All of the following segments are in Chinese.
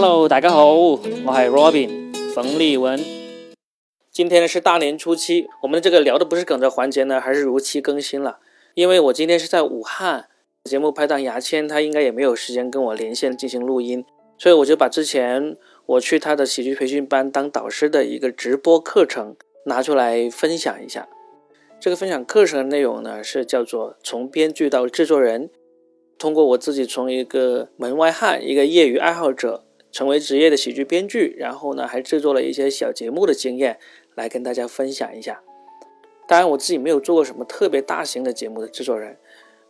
Hello，大家好，我系 Robin 冯立文。今天呢是大年初七，我们的这个聊的不是梗的环节呢，还是如期更新了。因为我今天是在武汉，节目拍档牙签他应该也没有时间跟我连线进行录音，所以我就把之前我去他的喜剧培训班当导师的一个直播课程拿出来分享一下。这个分享课程的内容呢是叫做从编剧到制作人。通过我自己从一个门外汉、一个业余爱好者，成为职业的喜剧编剧，然后呢还制作了一些小节目的经验，来跟大家分享一下。当然，我自己没有做过什么特别大型的节目的制作人，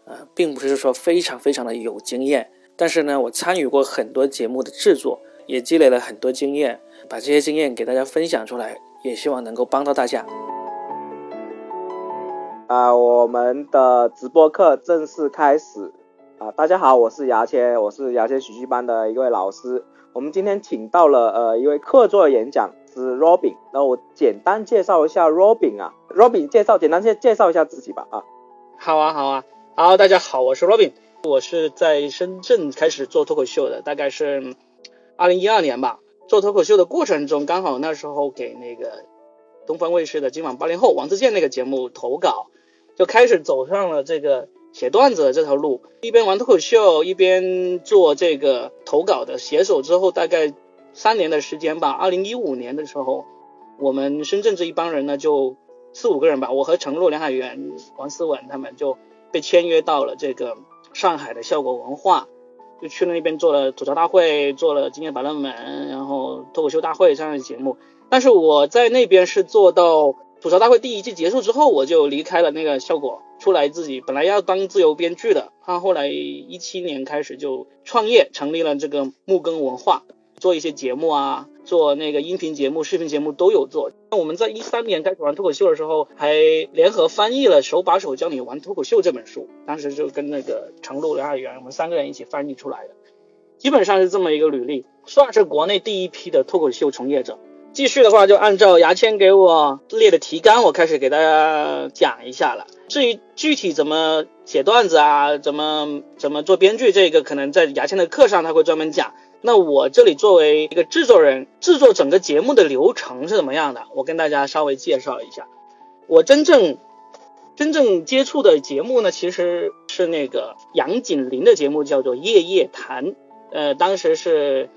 呃，并不是说非常非常的有经验。但是呢，我参与过很多节目的制作，也积累了很多经验，把这些经验给大家分享出来，也希望能够帮到大家。啊，我们的直播课正式开始。啊，大家好，我是牙签，我是牙签喜剧班的一位老师。我们今天请到了呃一位客座演讲是 Robin，那我简单介绍一下 Robin 啊，Robin 介绍简单介介绍一下自己吧啊。好啊好啊，好，大家好，我是 Robin，我是在深圳开始做脱口秀的，大概是二零一二年吧。做脱口秀的过程中，刚好那时候给那个东方卫视的今晚八零后王自健那个节目投稿，就开始走上了这个。写段子的这条路，一边玩脱口秀，一边做这个投稿的写手。之后大概三年的时间吧，二零一五年的时候，我们深圳这一帮人呢，就四五个人吧，我和陈露、梁海源、王思稳他们就被签约到了这个上海的效果文化，就去了那边做了吐槽大会，做了今天百乐门，然后脱口秀大会这样的节目。但是我在那边是做到吐槽大会第一季结束之后，我就离开了那个效果。出来自己本来要当自由编剧的，他后来一七年开始就创业，成立了这个木根文化，做一些节目啊，做那个音频节目、视频节目都有做。那我们在一三年开始玩脱口秀的时候，还联合翻译了《手把手教你玩脱口秀》这本书，当时就跟那个程璐、梁海源，我们三个人一起翻译出来的，基本上是这么一个履历，算是国内第一批的脱口秀从业者。继续的话，就按照牙签给我列的提纲，我开始给大家讲一下了。至于具体怎么写段子啊，怎么怎么做编剧，这个可能在牙签的课上他会专门讲。那我这里作为一个制作人，制作整个节目的流程是怎么样的，我跟大家稍微介绍一下。我真正真正接触的节目呢，其实是那个杨锦麟的节目，叫做《夜夜谈》。呃，当时是。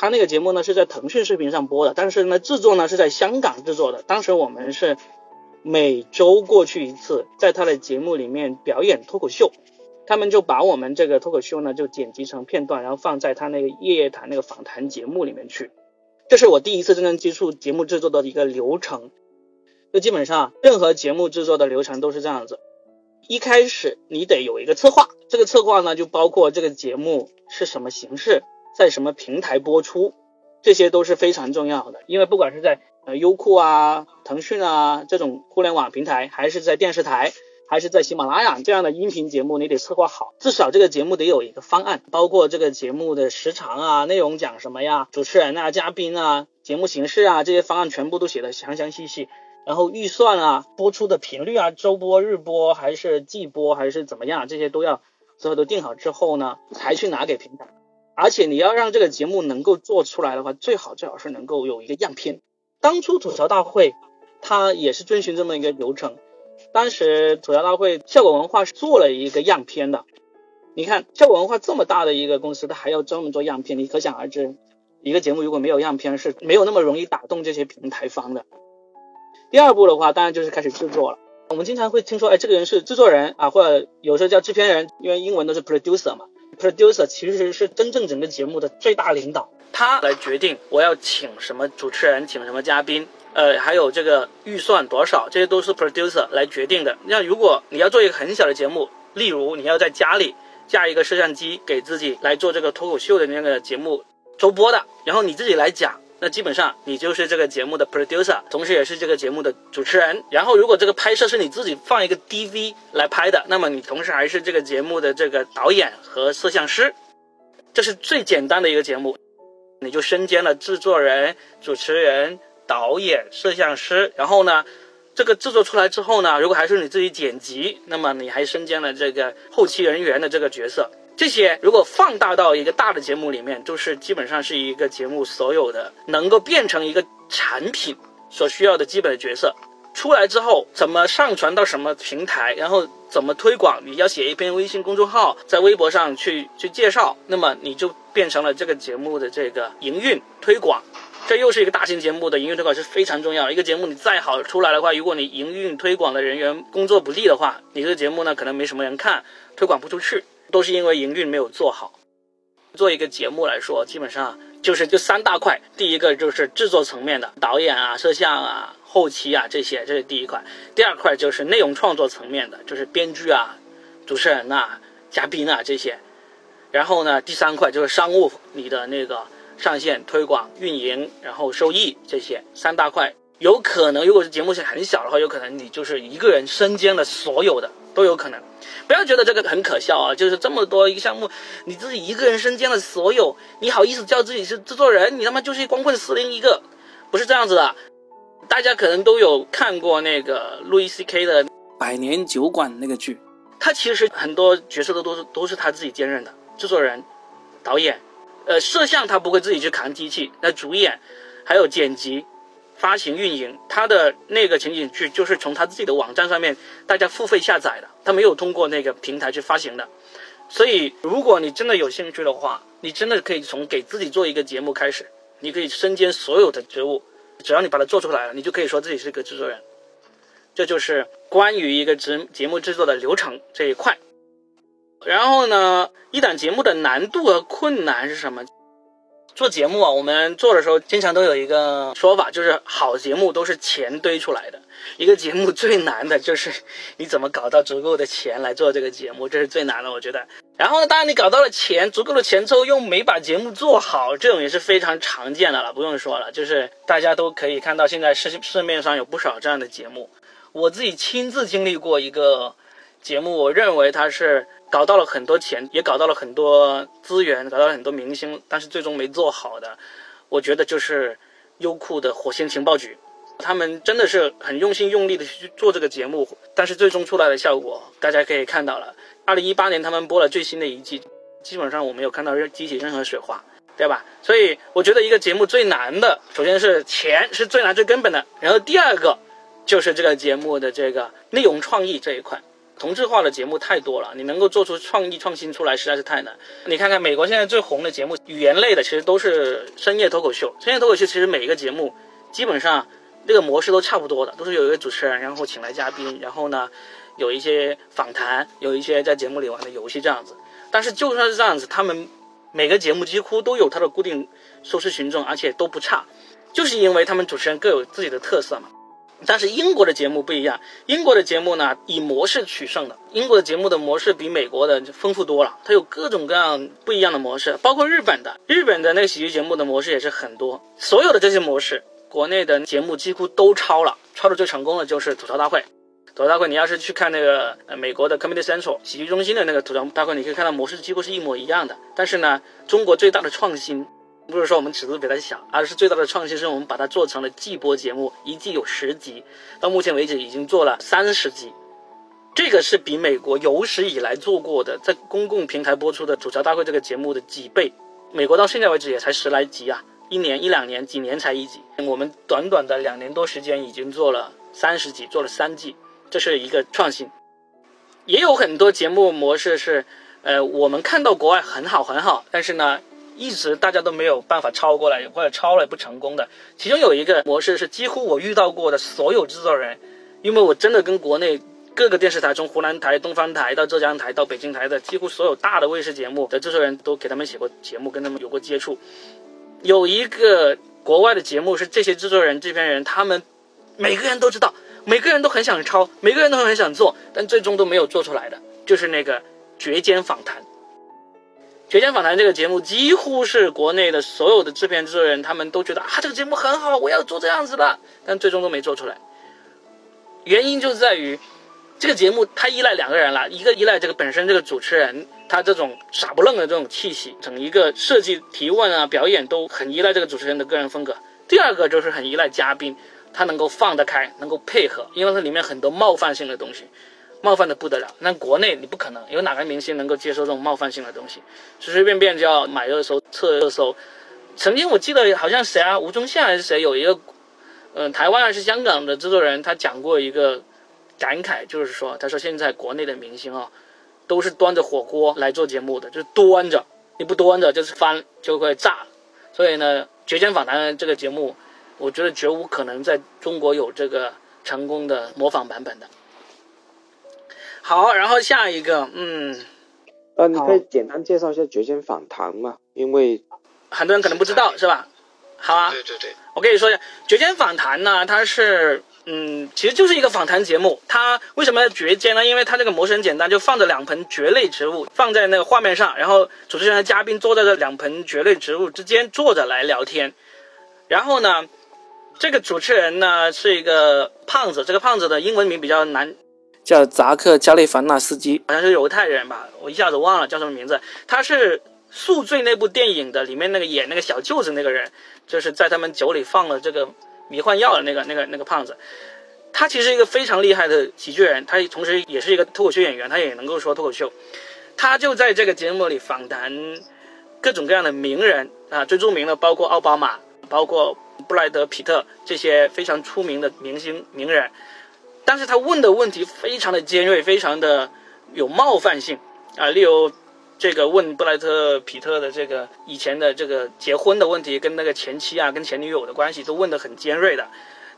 他那个节目呢是在腾讯视频上播的，但是呢制作呢是在香港制作的。当时我们是每周过去一次，在他的节目里面表演脱口秀，他们就把我们这个脱口秀呢就剪辑成片段，然后放在他那个夜夜谈那个访谈节目里面去。这是我第一次真正接触节目制作的一个流程。就基本上任何节目制作的流程都是这样子，一开始你得有一个策划，这个策划呢就包括这个节目是什么形式。在什么平台播出，这些都是非常重要的。因为不管是在呃优酷啊、腾讯啊这种互联网平台，还是在电视台，还是在喜马拉雅这样的音频节目，你得策划好，至少这个节目得有一个方案，包括这个节目的时长啊、内容讲什么呀、主持人啊、嘉宾啊、节目形式啊这些方案全部都写的详详细细。然后预算啊、播出的频率啊、周播、日播还是季播还是怎么样，这些都要最后都定好之后呢，才去拿给平台。而且你要让这个节目能够做出来的话，最好最好是能够有一个样片。当初吐槽大会，它也是遵循这么一个流程。当时吐槽大会效果文化是做了一个样片的。你看效果文化这么大的一个公司，它还要专门做样片，你可想而知，一个节目如果没有样片，是没有那么容易打动这些平台方的。第二步的话，当然就是开始制作了。我们经常会听说，哎，这个人是制作人啊，或者有时候叫制片人，因为英文都是 producer 嘛。Producer 其实是真正整个节目的最大领导，他来决定我要请什么主持人，请什么嘉宾，呃，还有这个预算多少，这些都是 Producer 来决定的。那如果你要做一个很小的节目，例如你要在家里架一个摄像机，给自己来做这个脱口秀的那个节目周播的，然后你自己来讲。那基本上你就是这个节目的 producer，同时也是这个节目的主持人。然后如果这个拍摄是你自己放一个 DV 来拍的，那么你同时还是这个节目的这个导演和摄像师。这是最简单的一个节目，你就身兼了制作人、主持人、导演、摄像师。然后呢，这个制作出来之后呢，如果还是你自己剪辑，那么你还身兼了这个后期人员的这个角色。这些如果放大到一个大的节目里面，就是基本上是一个节目所有的能够变成一个产品所需要的基本的角色。出来之后，怎么上传到什么平台，然后怎么推广？你要写一篇微信公众号，在微博上去去介绍，那么你就变成了这个节目的这个营运推广。这又是一个大型节目的营运推广是非常重要。一个节目你再好出来的话，如果你营运推广的人员工作不力的话，你这个节目呢可能没什么人看，推广不出去，都是因为营运没有做好。做一个节目来说，基本上就是这三大块。第一个就是制作层面的导演啊、摄像啊。后期啊，这些这是第一块，第二块就是内容创作层面的，就是编剧啊、主持人呐、嘉宾啊这些。然后呢，第三块就是商务，你的那个上线、推广、运营，然后收益这些三大块。有可能，如果是节目是很小的话，有可能你就是一个人身兼了所有的，都有可能。不要觉得这个很可笑啊，就是这么多一个项目，你自己一个人身兼了所有，你好意思叫自己是制作人？你他妈就是光棍司令一个，不是这样子的。大家可能都有看过那个路易 C K 的《百年酒馆》那个剧，他其实很多角色都都是都是他自己兼任的，制作人、导演，呃，摄像他不会自己去扛机器，那主演，还有剪辑、发行、运营，他的那个情景剧就是从他自己的网站上面大家付费下载的，他没有通过那个平台去发行的，所以如果你真的有兴趣的话，你真的可以从给自己做一个节目开始，你可以身兼所有的职务。只要你把它做出来了，你就可以说自己是个制作人。这就是关于一个节节目制作的流程这一块。然后呢，一档节目的难度和困难是什么？做节目啊，我们做的时候经常都有一个说法，就是好节目都是钱堆出来的。一个节目最难的就是你怎么搞到足够的钱来做这个节目，这是最难的，我觉得。然后呢，当然你搞到了钱，足够的钱之后，又没把节目做好，这种也是非常常见的了，不用说了，就是大家都可以看到，现在市市面上有不少这样的节目。我自己亲自经历过一个节目，我认为它是。搞到了很多钱，也搞到了很多资源，搞到了很多明星，但是最终没做好的，我觉得就是优酷的火星情报局，他们真的是很用心用力的去做这个节目，但是最终出来的效果大家可以看到了。二零一八年他们播了最新的一季，基本上我没有看到任激起任何水花，对吧？所以我觉得一个节目最难的，首先是钱是最难最根本的，然后第二个就是这个节目的这个内容创意这一块。同质化的节目太多了，你能够做出创意创新出来实在是太难。你看看美国现在最红的节目，语言类的其实都是深夜脱口秀。深夜脱口秀其实每一个节目基本上这个模式都差不多的，都是有一个主持人，然后请来嘉宾，然后呢有一些访谈，有一些在节目里玩的游戏这样子。但是就算是这样子，他们每个节目几乎都有它的固定收视群众，而且都不差，就是因为他们主持人各有自己的特色嘛。但是英国的节目不一样，英国的节目呢以模式取胜的。英国的节目的模式比美国的丰富多了，它有各种各样不一样的模式，包括日本的，日本的那个喜剧节目的模式也是很多。所有的这些模式，国内的节目几乎都抄了，抄的最成功的就是吐槽大会。吐槽大会，你要是去看那个呃美国的 Comedy Central 喜剧中心的那个吐槽大会，你可以看到模式几乎是一模一样的。但是呢，中国最大的创新。不是说我们尺度比它小，而是最大的创新是我们把它做成了季播节目，一季有十集，到目前为止已经做了三十集，这个是比美国有史以来做过的在公共平台播出的吐槽大会这个节目的几倍。美国到现在为止也才十来集啊，一年一两年，几年才一集。我们短短的两年多时间已经做了三十集，做了三季，这是一个创新。也有很多节目模式是，呃，我们看到国外很好很好，但是呢。一直大家都没有办法抄过来，或者抄了也不成功的。其中有一个模式是几乎我遇到过的所有制作人，因为我真的跟国内各个电视台，从湖南台、东方台到浙江台到北京台的几乎所有大的卫视节目的制作人都给他们写过节目，跟他们有过接触。有一个国外的节目是这些制作人制片人，他们每个人都知道，每个人都很想抄，每个人都很想做，但最终都没有做出来的，就是那个绝间访谈。《绝间访谈》这个节目几乎是国内的所有的制片制作人，他们都觉得啊，这个节目很好，我要做这样子的，但最终都没做出来。原因就在于这个节目它依赖两个人了，一个依赖这个本身这个主持人他这种傻不愣的这种气息，整一个设计、提问啊、表演都很依赖这个主持人的个人风格；第二个就是很依赖嘉宾，他能够放得开，能够配合，因为它里面很多冒犯性的东西。冒犯的不得了。那国内你不可能有哪个明星能够接受这种冒犯性的东西，随随便便就要买热搜、测热搜。曾经我记得好像谁啊，吴宗宪还是谁，有一个，嗯，台湾还是香港的制作人，他讲过一个感慨，就是说，他说现在国内的明星啊，都是端着火锅来做节目的，就是端着，你不端着就是翻就会炸。所以呢，《绝间访谈》这个节目，我觉得绝无可能在中国有这个成功的模仿版本的。好，然后下一个，嗯，呃，你可以简单介绍一下《绝间访谈》嘛？因为很多人可能不知道，是吧？好啊，对对对，我跟你说一下，《绝间访谈》呢，它是，嗯，其实就是一个访谈节目。它为什么要绝间呢？因为它这个模式很简单，就放着两盆蕨类植物放在那个画面上，然后主持人和嘉宾坐在这两盆蕨类植物之间坐着来聊天。然后呢，这个主持人呢是一个胖子，这个胖子的英文名比较难，叫扎克·加利凡纳斯基，好像是犹太人吧，我一下子忘了叫什么名字。他是。宿醉那部电影的里面那个演那个小舅子那个人，就是在他们酒里放了这个迷幻药的那个那个那个胖子，他其实一个非常厉害的喜剧人，他同时也是一个脱口秀演员，他也能够说脱口秀。他就在这个节目里访谈各种各样的名人啊，最著名的包括奥巴马，包括布莱德皮特这些非常出名的明星名人，但是他问的问题非常的尖锐，非常的有冒犯性啊，例如。这个问布莱特皮特的这个以前的这个结婚的问题，跟那个前妻啊，跟前女友的关系都问得很尖锐的。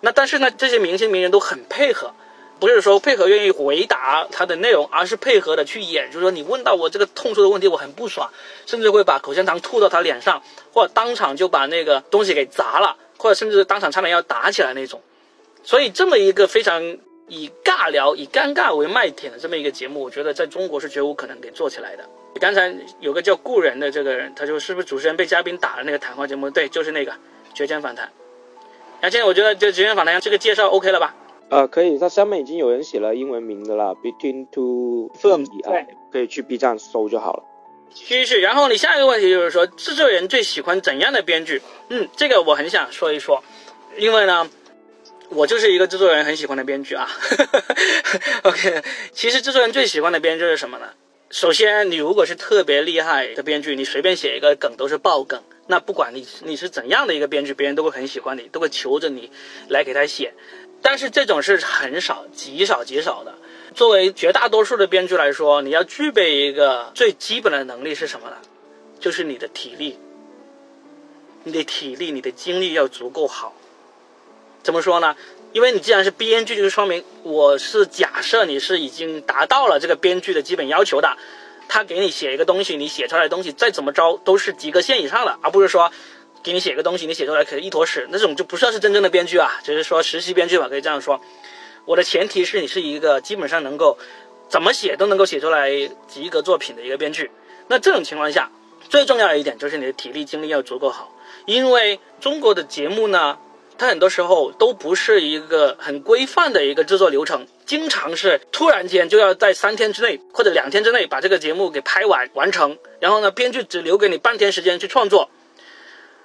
那但是呢，这些明星名人都很配合，不是说配合愿意回答他的内容，而是配合的去演。就是说你问到我这个痛处的问题，我很不爽，甚至会把口香糖吐到他脸上，或者当场就把那个东西给砸了，或者甚至当场差点要打起来那种。所以这么一个非常以尬聊、以尴尬为卖点的这么一个节目，我觉得在中国是绝无可能给做起来的。刚才有个叫故人的这个人，他就是不是主持人被嘉宾打了那个谈话节目？对，就是那个绝间访谈。那现在我觉得这绝间访谈这个介绍 OK 了吧？呃，可以，它上面已经有人写了英文名的了，Between Two Firms，对，可以去 B 站搜就好了。继续，然后你下一个问题就是说，制作人最喜欢怎样的编剧？嗯，这个我很想说一说，因为呢，我就是一个制作人很喜欢的编剧啊。OK，其实制作人最喜欢的编剧是什么呢？首先，你如果是特别厉害的编剧，你随便写一个梗都是爆梗。那不管你你是怎样的一个编剧，别人都会很喜欢你，都会求着你来给他写。但是这种是很少、极少、极少的。作为绝大多数的编剧来说，你要具备一个最基本的能力是什么呢？就是你的体力。你的体力、你的精力要足够好。怎么说呢？因为你既然是编剧，就是说明我是假设你是已经达到了这个编剧的基本要求的。他给你写一个东西，你写出来的东西再怎么着都是及格线以上的，而不是说给你写个东西，你写出来可是一坨屎，那种就不算是真正的编剧啊，只是说实习编剧吧，可以这样说。我的前提是你是一个基本上能够怎么写都能够写出来及格作品的一个编剧。那这种情况下，最重要的一点就是你的体力精力要足够好，因为中国的节目呢。它很多时候都不是一个很规范的一个制作流程，经常是突然间就要在三天之内或者两天之内把这个节目给拍完完成，然后呢，编剧只留给你半天时间去创作，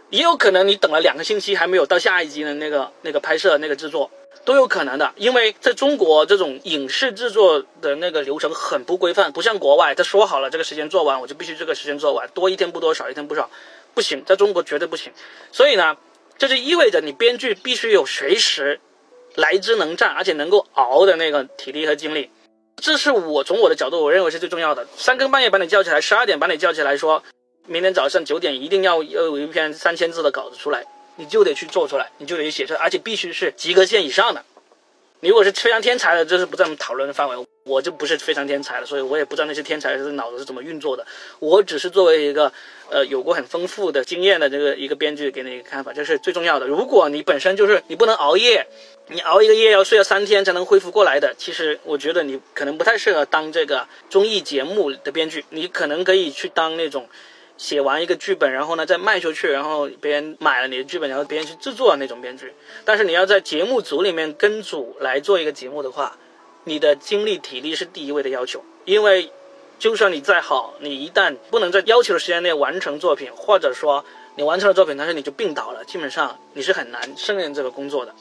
也有可能你等了两个星期还没有到下一集的那个那个拍摄那个制作都有可能的，因为在中国这种影视制作的那个流程很不规范，不像国外，他说好了这个时间做完我就必须这个时间做完，多一天不多少一天不少，不行，在中国绝对不行，所以呢。这就意味着你编剧必须有随时来之能战，而且能够熬的那个体力和精力。这是我从我的角度，我认为是最重要的。三更半夜把你叫起来，十二点把你叫起来，说明天早上九点一定要要有一篇三千字的稿子出来，你就得去做出来，你就得写出来，而且必须是及格线以上的。如果是非常天才的，这是不在我们讨论的范围。我就不是非常天才的，所以我也不知道那些天才是脑子是怎么运作的。我只是作为一个呃有过很丰富的经验的这个一个编剧给你一个看法，这是最重要的。如果你本身就是你不能熬夜，你熬一个夜要睡了三天才能恢复过来的，其实我觉得你可能不太适合当这个综艺节目的编剧。你可能可以去当那种写完一个剧本，然后呢再卖出去，然后别人买了你的剧本，然后别人去制作那种编剧。但是你要在节目组里面跟组来做一个节目的话。你的精力体力是第一位的要求，因为就算你再好，你一旦不能在要求的时间内完成作品，或者说你完成了作品，但是你就病倒了，基本上你是很难胜任这个工作的。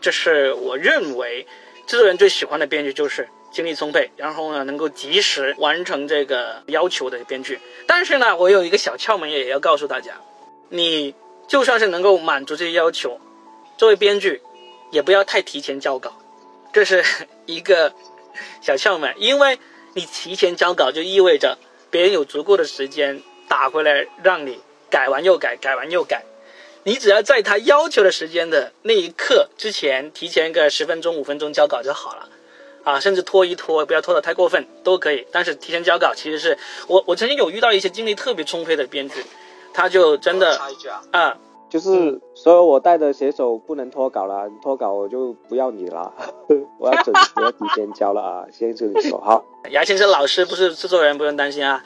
这是我认为制作人最喜欢的编剧，就是精力充沛，然后呢能够及时完成这个要求的编剧。但是呢，我有一个小窍门也要告诉大家，你就算是能够满足这些要求，作为编剧，也不要太提前交稿，这是一个小窍门，因为你提前交稿就意味着别人有足够的时间打回来让你改完又改，改完又改。你只要在他要求的时间的那一刻之前，提前个十分钟、五分钟交稿就好了，啊，甚至拖一拖，不要拖得太过分，都可以。但是提前交稿，其实是我我曾经有遇到一些精力特别充沛的编剧，他就真的插一句啊，啊，就是所有我带的写手不能脱稿了，你脱稿我就不要你了，我要准时要提前交了啊，先这里说好。牙签是老师，不是制作人，不用担心啊，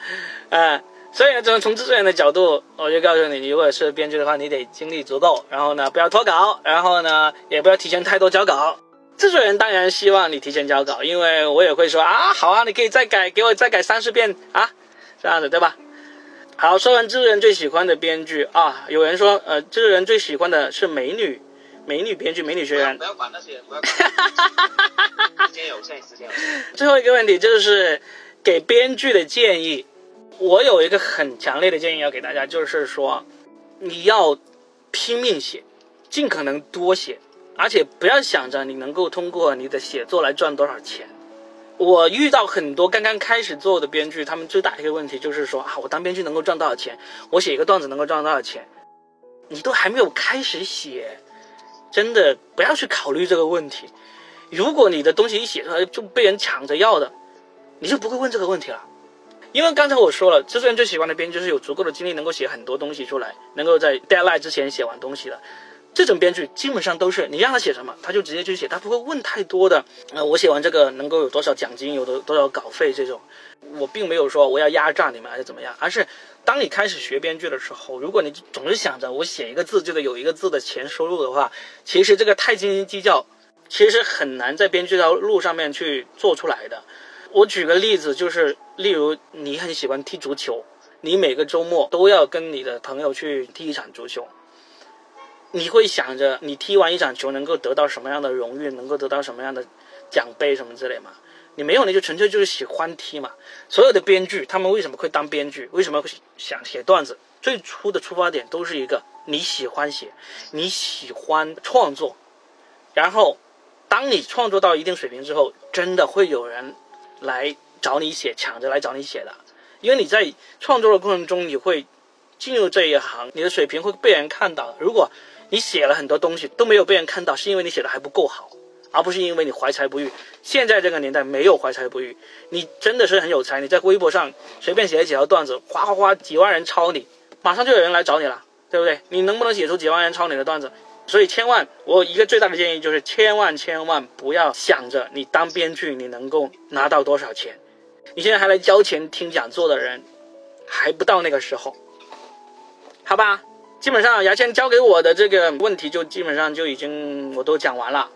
呃，所以呢，从从制作人的角度，我就告诉你，如果是编剧的话，你得精力足够，然后呢，不要脱稿，然后呢，也不要提前太多交稿。制作人当然希望你提前交稿，因为我也会说啊，好啊，你可以再改，给我再改三十遍啊，这样子对吧？好，说完制作人最喜欢的编剧啊，有人说，呃，制作人最喜欢的是美女，美女编剧，美女学员。不要管那些，不要管，时间有限，时间有限。最后一个问题就是给编剧的建议，我有一个很强烈的建议要给大家，就是说你要拼命写，尽可能多写，而且不要想着你能够通过你的写作来赚多少钱。我遇到很多刚刚开始做的编剧，他们最大的一个问题就是说啊，我当编剧能够赚多少钱？我写一个段子能够赚多少钱？你都还没有开始写，真的不要去考虑这个问题。如果你的东西一写出来就被人抢着要的，你就不会问这个问题了。因为刚才我说了，制作人最喜欢的编剧是有足够的精力能够写很多东西出来，能够在 deadline 之前写完东西的。这种编剧基本上都是你让他写什么，他就直接去写，他不会问太多的。呃，我写完这个能够有多少奖金，有多多少稿费这种。我并没有说我要压榨你们还是怎么样，而是当你开始学编剧的时候，如果你总是想着我写一个字就得有一个字的钱收入的话，其实这个太斤斤计较，其实很难在编剧道路上面去做出来的。我举个例子，就是例如你很喜欢踢足球，你每个周末都要跟你的朋友去踢一场足球。你会想着你踢完一场球能够得到什么样的荣誉，能够得到什么样的奖杯什么之类吗？你没有，你就纯粹就是喜欢踢嘛。所有的编剧他们为什么会当编剧？为什么会想写段子？最初的出发点都是一个你喜欢写，你喜欢创作，然后当你创作到一定水平之后，真的会有人来找你写，抢着来找你写的，因为你在创作的过程中，你会进入这一行，你的水平会被人看到。如果你写了很多东西都没有被人看到，是因为你写的还不够好，而不是因为你怀才不遇。现在这个年代没有怀才不遇，你真的是很有才，你在微博上随便写几条段子，哗哗哗几万人抄你，马上就有人来找你了，对不对？你能不能写出几万人抄你的段子？所以千万，我一个最大的建议就是千万千万不要想着你当编剧你能够拿到多少钱，你现在还来交钱听讲座的人，还不到那个时候，好吧？基本上牙签交给我的这个问题就基本上就已经我都讲完了，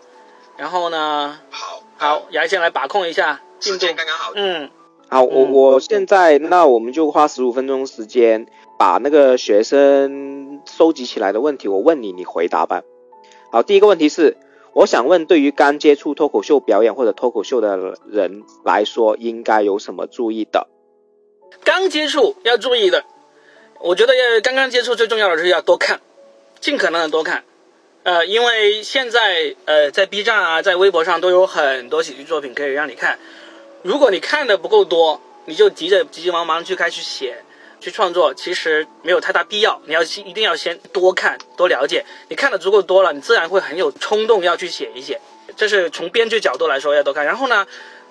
然后呢，好，好，牙签来把控一下进度，刚刚好。嗯，好，我嗯我现在那我们就花十五分钟时间把那个学生收集起来的问题，我问你，你回答吧。好，第一个问题是，我想问，对于刚接触脱口秀表演或者脱口秀的人来说，应该有什么注意的？刚接触要注意的，我觉得要刚刚接触最重要的是要多看，尽可能的多看，呃，因为现在呃在 B 站啊，在微博上都有很多喜剧作品可以让你看，如果你看的不够多，你就急着急急忙忙去开始写。去创作其实没有太大必要，你要一定要先多看多了解，你看的足够多了，你自然会很有冲动要去写一写。这是从编剧角度来说要多看。然后呢，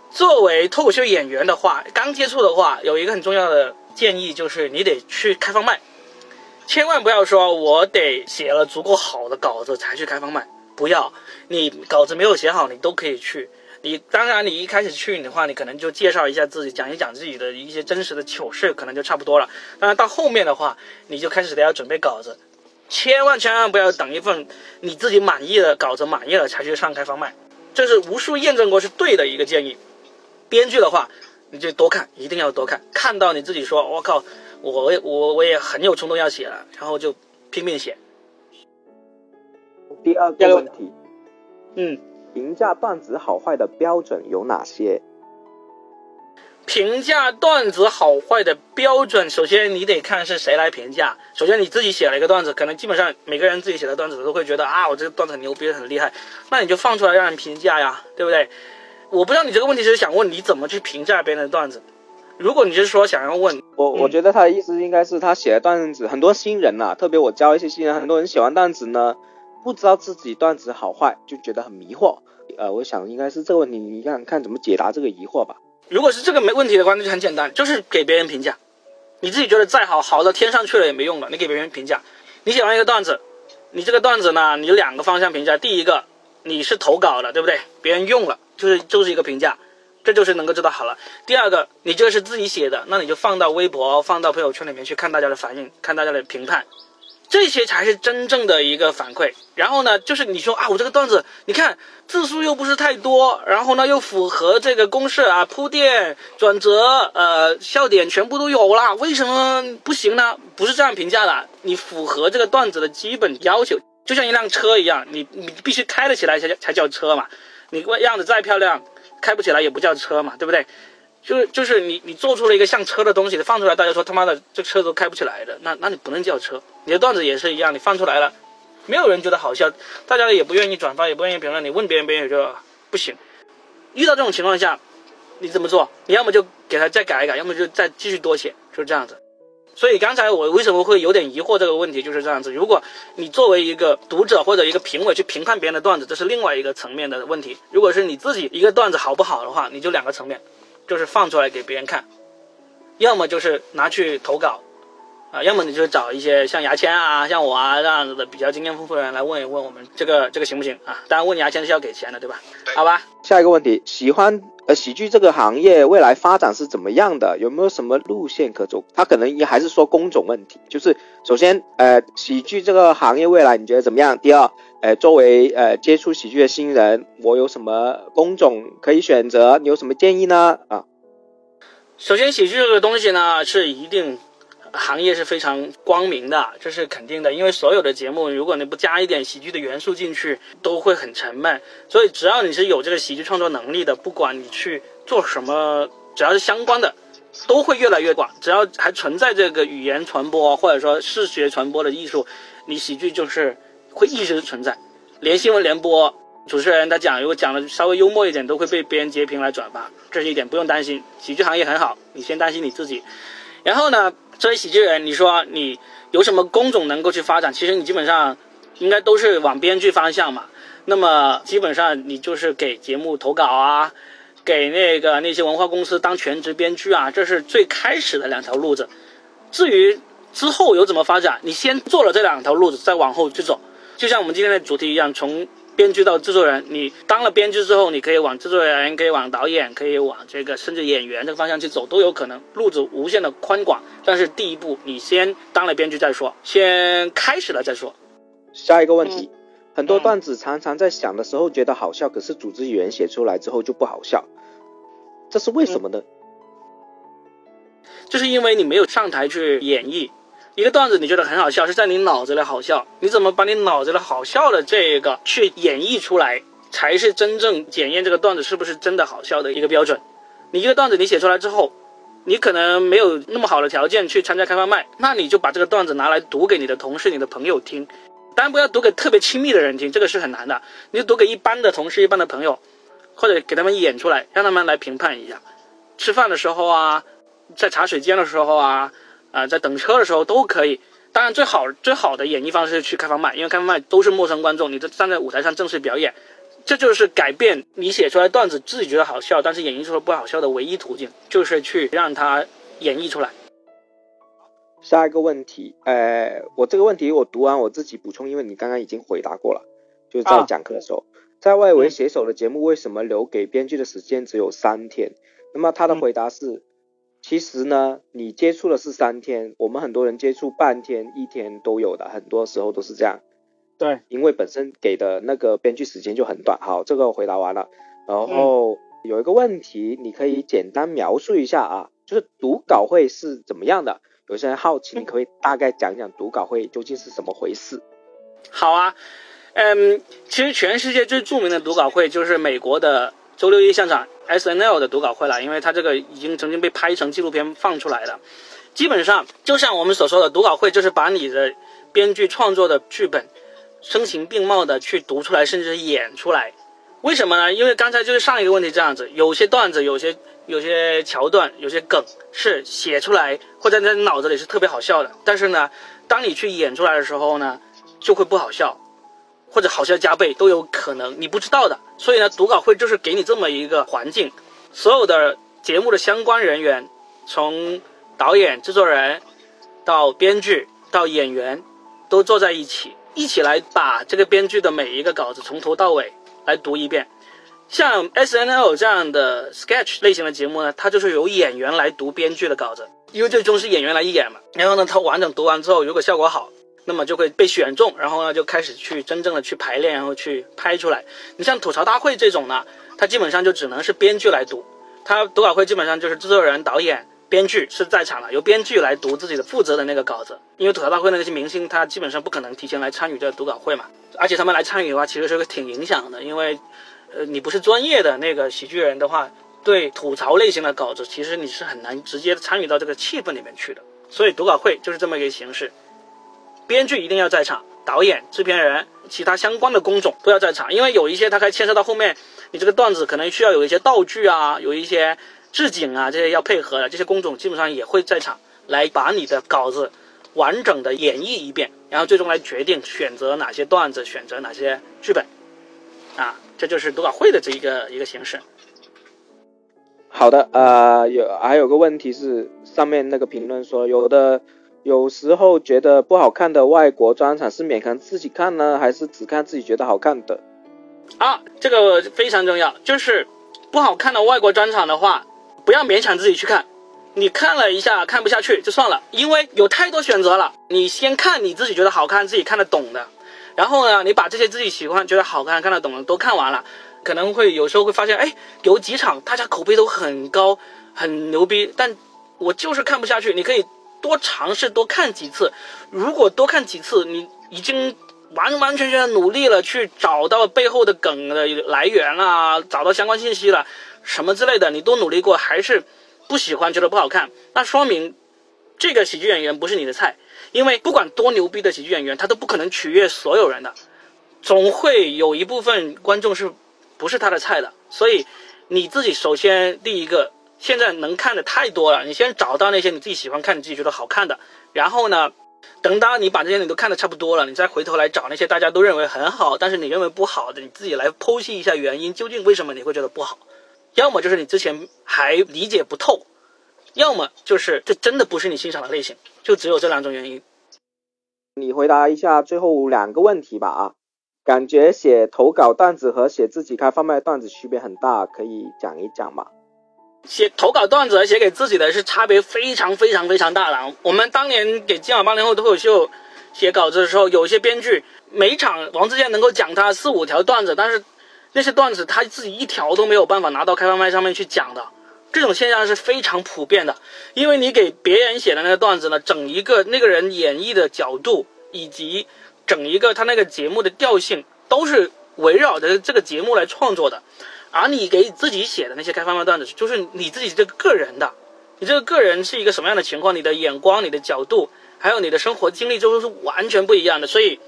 作为脱口秀演员的话，刚接触的话，有一个很重要的建议就是你得去开放麦，千万不要说我得写了足够好的稿子才去开放麦，不要，你稿子没有写好，你都可以去。你当然，你一开始去的话，你可能就介绍一下自己，讲一讲自己的一些真实的糗事，可能就差不多了。当然，到后面的话，你就开始得要准备稿子，千万千万不要等一份你自己满意的稿子满意了才去上开放麦，这是无数验证过是对的一个建议。编剧的话，你就多看，一定要多看，看到你自己说，我靠，我也我我也很有冲动要写了，然后就拼命写。第二个问题，嗯，评价段子好坏的标准有哪些？评价段子好坏的标准，首先你得看是谁来评价。首先你自己写了一个段子，可能基本上每个人自己写的段子都会觉得啊，我这个段子很牛逼，很厉害，那你就放出来让人评价呀，对不对？我不知道你这个问题是想问你怎么去评价别人的段子。如果你是说想要问我，我觉得他的意思应该是他写的段子，很多新人呐，特别我教一些新人，很多人写完段子呢，不知道自己段子好坏，就觉得很迷惑。呃，我想应该是这个问题，你看看怎么解答这个疑惑吧。如果是这个没问题的话，那就很简单，就是给别人评价。你自己觉得再好，好到天上去了也没用了。你给别人评价，你写完一个段子，你这个段子呢，你有两个方向评价。第一个，你是投稿的，对不对？别人用了，就是就是一个评价，这就是能够知道好了。第二个，你这个是自己写的，那你就放到微博、放到朋友圈里面去看大家的反应，看大家的评判。这些才是真正的一个反馈。然后呢，就是你说啊，我这个段子，你看字数又不是太多，然后呢又符合这个公式啊，铺垫、转折、呃笑点全部都有了，为什么不行呢？不是这样评价的，你符合这个段子的基本要求，就像一辆车一样，你你必须开得起来才才叫车嘛。你样子再漂亮，开不起来也不叫车嘛，对不对？就是就是你你做出了一个像车的东西，放出来，大家说他妈的这车都开不起来的，那那你不能叫车。你的段子也是一样，你放出来了，没有人觉得好笑，大家也不愿意转发，也不愿意评论。你问别人，别人也就不行。遇到这种情况下，你怎么做？你要么就给他再改一改，要么就再继续多写，就是这样子。所以刚才我为什么会有点疑惑这个问题，就是这样子。如果你作为一个读者或者一个评委去评判别人的段子，这是另外一个层面的问题。如果是你自己一个段子好不好的话，你就两个层面。就是放出来给别人看，要么就是拿去投稿，啊，要么你就找一些像牙签啊、像我啊这样子的比较经验丰富的人来问一问我们这个这个行不行啊？当然问牙签是要给钱的，对吧？好吧。下一个问题，喜欢呃喜剧这个行业未来发展是怎么样的？有没有什么路线可走？他可能也还是说工种问题，就是首先呃喜剧这个行业未来你觉得怎么样？第二。呃，作为呃接触喜剧的新人，我有什么工种可以选择？你有什么建议呢？啊，首先，喜剧这个东西呢，是一定行业是非常光明的，这是肯定的。因为所有的节目，如果你不加一点喜剧的元素进去，都会很沉闷。所以，只要你是有这个喜剧创作能力的，不管你去做什么，只要是相关的，都会越来越广。只要还存在这个语言传播或者说视觉传播的艺术，你喜剧就是。会一直存在，连新闻联播主持人他讲，如果讲的稍微幽默一点，都会被别人截屏来转发，这是一点不用担心。喜剧行业很好，你先担心你自己。然后呢，作为喜剧人，你说你有什么工种能够去发展？其实你基本上应该都是往编剧方向嘛。那么基本上你就是给节目投稿啊，给那个那些文化公司当全职编剧啊，这是最开始的两条路子。至于之后有怎么发展，你先做了这两条路子，再往后去走。就像我们今天的主题一样，从编剧到制作人，你当了编剧之后，你可以往制作人，可以往导演，可以往这个甚至演员这个方向去走，都有可能，路子无限的宽广。但是第一步，你先当了编剧再说，先开始了再说。下一个问题，很多段子常常在想的时候觉得好笑，可是组织语言写出来之后就不好笑，这是为什么呢？就是因为你没有上台去演绎。一个段子你觉得很好笑，是在你脑子里好笑。你怎么把你脑子里好笑的这个去演绎出来，才是真正检验这个段子是不是真的好笑的一个标准。你一个段子你写出来之后，你可能没有那么好的条件去参加开发麦，那你就把这个段子拿来读给你的同事、你的朋友听。当然不要读给特别亲密的人听，这个是很难的。你就读给一般的同事、一般的朋友，或者给他们演出来，让他们来评判一下。吃饭的时候啊，在茶水间的时候啊。啊，在等车的时候都可以。当然，最好最好的演绎方式是去开放麦，因为开放麦都是陌生观众，你就站在舞台上正式表演，这就是改变你写出来段子自己觉得好笑，但是演绎出来不好笑的唯一途径，就是去让他演绎出来。下一个问题，呃，我这个问题我读完我自己补充，因为你刚刚已经回答过了，就是在讲课的时候，在外围写手的节目为什么留给编剧的时间只有三天？那么他的回答是。其实呢，你接触的是三天，我们很多人接触半天、一天都有的，很多时候都是这样。对，因为本身给的那个编剧时间就很短。好，这个回答完了。然后有一个问题，你可以简单描述一下啊，就是读稿会是怎么样的？有些人好奇，你可以大概讲讲读稿会究竟是怎么回事？好啊，嗯，其实全世界最著名的读稿会就是美国的周六一现场 S N L 的读稿会了，因为它这个已经曾经被拍成纪录片放出来了。基本上就像我们所说的，读稿会就是把你的编剧创作的剧本声情并茂的去读出来，甚至演出来。为什么呢？因为刚才就是上一个问题这样子，有些段子、有些有些桥段、有些梗是写出来或者在脑子里是特别好笑的，但是呢，当你去演出来的时候呢，就会不好笑，或者好笑加倍都有可能，你不知道的。所以呢，读稿会就是给你这么一个环境，所有的节目的相关人员，从导演、制作人到编剧到演员，都坐在一起，一起来把这个编剧的每一个稿子从头到尾。来读一遍，像 S N L 这样的 sketch 类型的节目呢，它就是由演员来读编剧的稿子，因为最终是演员来演嘛。然后呢，他完整读完之后，如果效果好，那么就会被选中，然后呢就开始去真正的去排练，然后去拍出来。你像吐槽大会这种呢，它基本上就只能是编剧来读，它读稿会基本上就是制作人、导演、编剧是在场的，由编剧来读自己的负责的那个稿子。因为吐槽大会那些明星，他基本上不可能提前来参与这个读稿会嘛。而且他们来参与的话，其实是个挺影响的，因为，呃，你不是专业的那个喜剧人的话，对吐槽类型的稿子，其实你是很难直接参与到这个气氛里面去的。所以读稿会就是这么一个形式，编剧一定要在场，导演、制片人、其他相关的工种都要在场，因为有一些他还牵涉到后面，你这个段子可能需要有一些道具啊，有一些置景啊，这些要配合的，这些工种基本上也会在场，来把你的稿子。完整的演绎一遍，然后最终来决定选择哪些段子，选择哪些剧本，啊，这就是读稿会的这一个一个形式。好的，呃，有还有个问题是，上面那个评论说，有的有时候觉得不好看的外国专场是勉强自己看呢，还是只看自己觉得好看的？啊，这个非常重要，就是不好看的外国专场的话，不要勉强自己去看。你看了一下，看不下去就算了，因为有太多选择了。你先看你自己觉得好看、自己看得懂的，然后呢，你把这些自己喜欢、觉得好看、看得懂的都看完了，可能会有时候会发现，哎，有几场大家口碑都很高、很牛逼，但我就是看不下去。你可以多尝试多看几次，如果多看几次，你已经完完全全努力了，去找到背后的梗的来源啦，找到相关信息了，什么之类的，你都努力过，还是。不喜欢，觉得不好看，那说明这个喜剧演员不是你的菜。因为不管多牛逼的喜剧演员，他都不可能取悦所有人的，总会有一部分观众是不是他的菜的。所以你自己首先第一个，现在能看的太多了，你先找到那些你自己喜欢看、你自己觉得好看的，然后呢，等到你把这些你都看的差不多了，你再回头来找那些大家都认为很好，但是你认为不好的，你自己来剖析一下原因，究竟为什么你会觉得不好。要么就是你之前还理解不透，要么就是这真的不是你欣赏的类型，就只有这两种原因。你回答一下最后两个问题吧啊，感觉写投稿段子和写自己开贩卖段子区别很大，可以讲一讲吗？写投稿段子和写给自己的是差别非常非常非常大的。我们当年给今晚八零后脱口秀写稿子的时候，有些编剧每场王自健能够讲他四五条段子，但是。那些段子他自己一条都没有办法拿到开放麦上面去讲的，这种现象是非常普遍的。因为你给别人写的那个段子呢，整一个那个人演绎的角度以及整一个他那个节目的调性都是围绕着这个节目来创作的，而你给自己写的那些开放麦段子，就是你自己这个个人的，你这个个人是一个什么样的情况，你的眼光、你的角度，还有你的生活经历，就是完全不一样的。所以，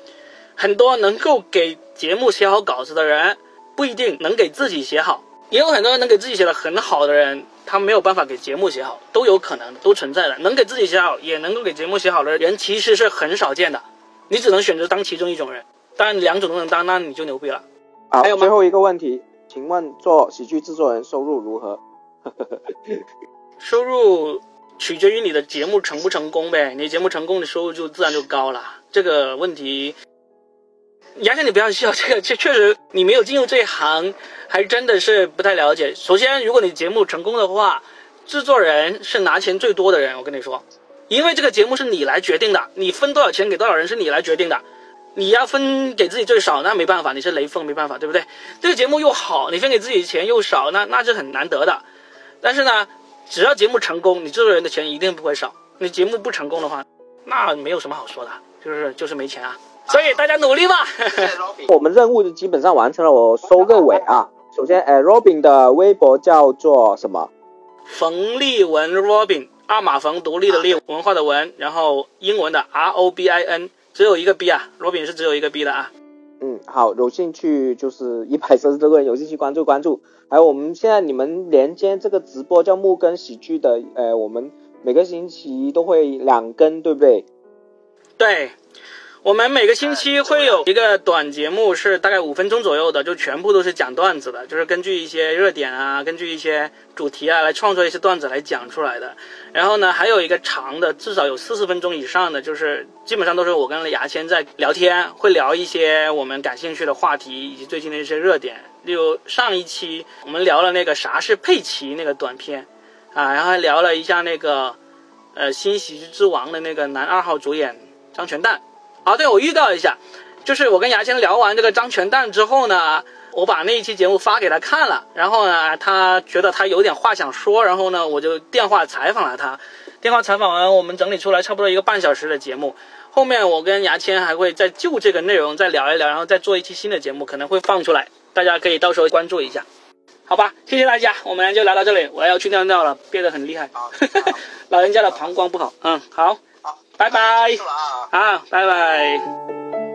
很多能够给节目写好稿子的人。不一定能给自己写好，也有很多人能给自己写的很好的人，他没有办法给节目写好，都有可能，都存在的。能给自己写好，也能够给节目写好的人，其实是很少见的。你只能选择当其中一种人，当然两种都能当，那你就牛逼了。好，最后一个问题，请问做喜剧制作人收入如何？收入取决于你的节目成不成功呗，你节目成功的收入就自然就高了。这个问题。杨先，你不要笑，这个确确实你没有进入这一行，还真的是不太了解。首先，如果你节目成功的话，制作人是拿钱最多的人，我跟你说，因为这个节目是你来决定的，你分多少钱给多少人是你来决定的。你要分给自己最少，那没办法，你是雷锋，没办法，对不对？这个节目又好，你分给自己钱又少，那那是很难得的。但是呢，只要节目成功，你制作人的钱一定不会少。你节目不成功的话，那没有什么好说的，就是就是没钱啊。所以大家努力吧。我们任务就基本上完成了，我收个尾啊。首先，哎，Robin 的微博叫做什么？冯立文 Robin，二马冯独立的立，文化的文，然后英文的 R O B I N，只有一个 B 啊，Robin 是只有一个 B 的啊。嗯，好，有兴趣就是一百三十多个人有兴趣关注关注。还有我们现在你们连接这个直播叫木根喜剧的，呃，我们每个星期都会两更，对不对？对。我们每个星期会有一个短节目，是大概五分钟左右的，就全部都是讲段子的，就是根据一些热点啊，根据一些主题啊来创作一些段子来讲出来的。然后呢，还有一个长的，至少有四十分钟以上的，就是基本上都是我跟牙签在聊天，会聊一些我们感兴趣的话题以及最近的一些热点。例如上一期我们聊了那个啥是佩奇那个短片啊，然后还聊了一下那个呃新喜剧之王的那个男二号主演张全蛋。啊，对，我预告一下，就是我跟牙签聊完这个张全蛋之后呢，我把那一期节目发给他看了，然后呢，他觉得他有点话想说，然后呢，我就电话采访了他。电话采访完，我们整理出来差不多一个半小时的节目。后面我跟牙签还会再就这个内容再聊一聊，然后再做一期新的节目，可能会放出来，大家可以到时候关注一下，好吧？谢谢大家，我们就聊到这里，我要去尿尿了，憋得很厉害，老人家的膀胱不好。嗯，好。拜拜。好拜拜。